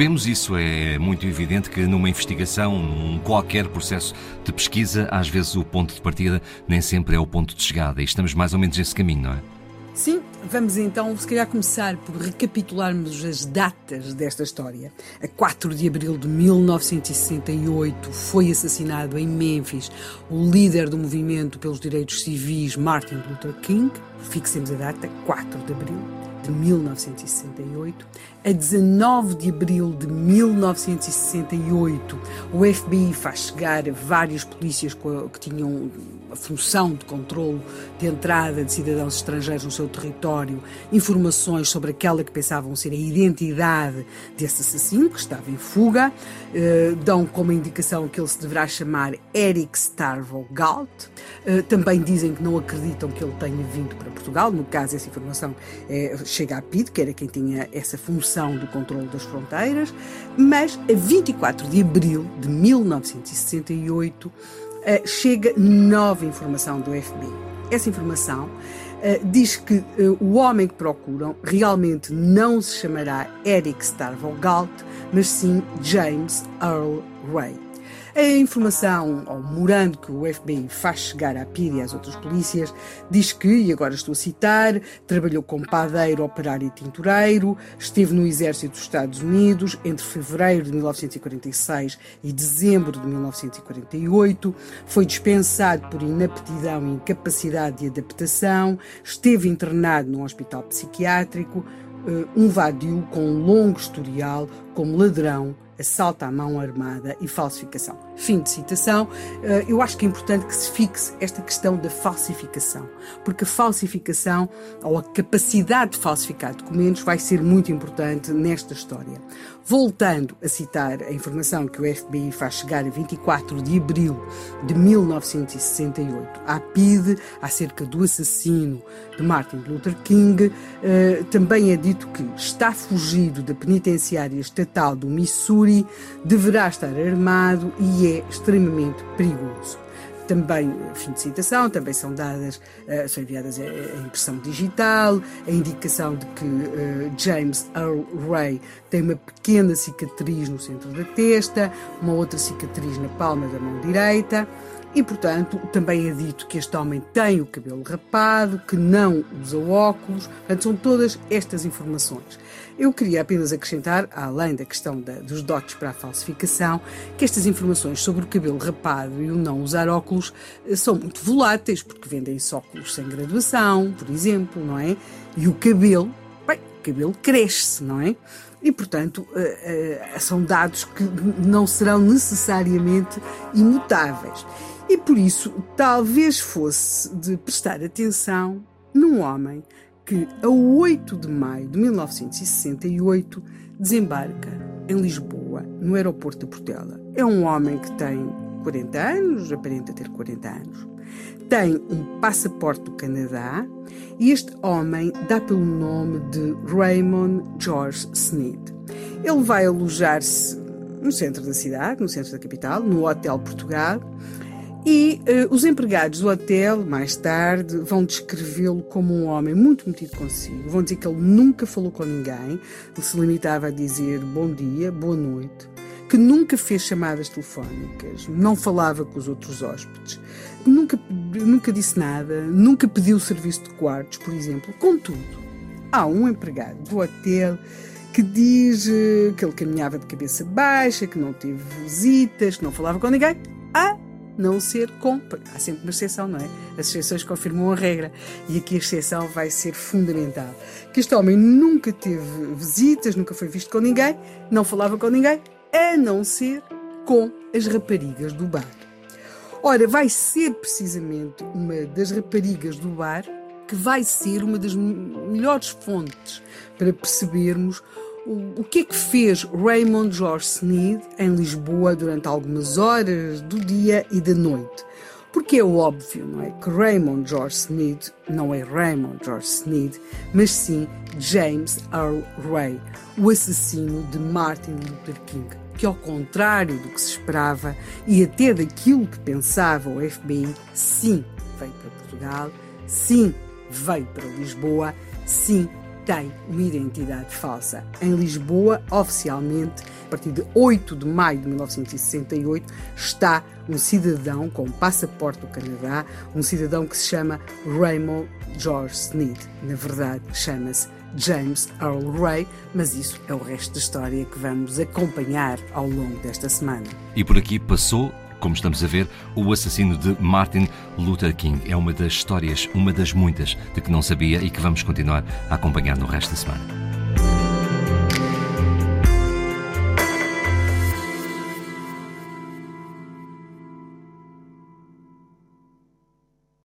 Percebemos isso, é muito evidente que numa investigação, num qualquer processo de pesquisa, às vezes o ponto de partida nem sempre é o ponto de chegada e estamos mais ou menos nesse caminho, não é? Vamos então, se calhar, começar por recapitularmos as datas desta história. A 4 de abril de 1968 foi assassinado em Memphis o líder do movimento pelos direitos civis, Martin Luther King. Fixemos a data, 4 de abril de 1968. A 19 de abril de 1968, o FBI faz chegar a várias polícias que tinham a função de controlo de entrada de cidadãos estrangeiros no seu território informações sobre aquela que pensavam ser a identidade desse assassino, que estava em fuga. Uh, dão como indicação que ele se deverá chamar Eric Starvo Galt. Uh, também dizem que não acreditam que ele tenha vindo para Portugal. No caso, essa informação é, chega a PID, que era quem tinha essa função do controle das fronteiras. Mas, a 24 de abril de 1968, uh, chega nova informação do FBI. Essa informação uh, diz que uh, o homem que procuram realmente não se chamará Eric Starvogalt, mas sim James Earl Ray. A informação, ou morando que o FBI faz chegar à PID e às outras polícias, diz que, e agora estou a citar, trabalhou como padeiro, operário e tintureiro, esteve no exército dos Estados Unidos entre fevereiro de 1946 e dezembro de 1948, foi dispensado por inaptidão e incapacidade de adaptação, esteve internado num hospital psiquiátrico, eh, um vadio com um longo historial como ladrão, assalto à mão armada e falsificação. Fim de citação. Eh, eu acho que é importante que se fixe esta questão da falsificação, porque a falsificação ou a capacidade de falsificar documentos vai ser muito importante nesta história. Voltando a citar a informação que o FBI faz chegar a 24 de abril de 1968 à PIDE, acerca do assassino de Martin Luther King, eh, também é dito que está fugido da penitenciária estatal do Missouri, deverá estar armado e é extremamente perigoso também, fim de citação, também são dadas, uh, são enviadas a, impressão digital, a indicação de que uh, James Earl Ray tem uma pequena cicatriz no centro da testa, uma outra cicatriz na palma da mão direita. E, portanto, também é dito que este homem tem o cabelo rapado, que não usa óculos. Portanto, são todas estas informações. Eu queria apenas acrescentar, além da questão da, dos dotes para a falsificação, que estas informações sobre o cabelo rapado e o não usar óculos eh, são muito voláteis, porque vendem-se óculos sem graduação, por exemplo, não é? E o cabelo, bem, o cabelo cresce, não é? E, portanto, uh, uh, são dados que não serão necessariamente imutáveis. E por isso, talvez fosse de prestar atenção num homem que, a 8 de maio de 1968, desembarca em Lisboa, no aeroporto de Portela. É um homem que tem 40 anos, aparenta ter 40 anos, tem um passaporte do Canadá e este homem dá pelo nome de Raymond George Sneed. Ele vai alojar-se no centro da cidade, no centro da capital, no Hotel Portugal, e uh, os empregados do hotel, mais tarde, vão descrevê-lo como um homem muito metido consigo. Vão dizer que ele nunca falou com ninguém, ele se limitava a dizer bom dia, boa noite, que nunca fez chamadas telefónicas, não falava com os outros hóspedes, nunca, nunca disse nada, nunca pediu serviço de quartos, por exemplo. Contudo, há um empregado do hotel que diz uh, que ele caminhava de cabeça baixa, que não teve visitas, que não falava com ninguém. Ah, não ser com. Há sempre uma exceção, não é? As exceções confirmam a regra e aqui a exceção vai ser fundamental. Que este homem nunca teve visitas, nunca foi visto com ninguém, não falava com ninguém, a não ser com as raparigas do bar. Ora, vai ser precisamente uma das raparigas do bar que vai ser uma das melhores fontes para percebermos o, que é que fez Raymond George Sneed em Lisboa durante algumas horas do dia e da noite? Porque é óbvio, não é? Que Raymond George Sneed não é Raymond George Sneed, mas sim James Earl Ray, o assassino de Martin Luther King, que, ao contrário do que se esperava e até daquilo que pensava o FBI, sim veio para Portugal, sim veio para Lisboa, sim tem uma identidade falsa. Em Lisboa, oficialmente, a partir de 8 de maio de 1968, está um cidadão com passaporte do Canadá, um cidadão que se chama Raymond George Sneed. Na verdade, chama-se James Earl Ray, mas isso é o resto da história que vamos acompanhar ao longo desta semana. E por aqui passou como estamos a ver, o assassino de Martin Luther King. É uma das histórias, uma das muitas, de que não sabia e que vamos continuar a acompanhar no resto da semana.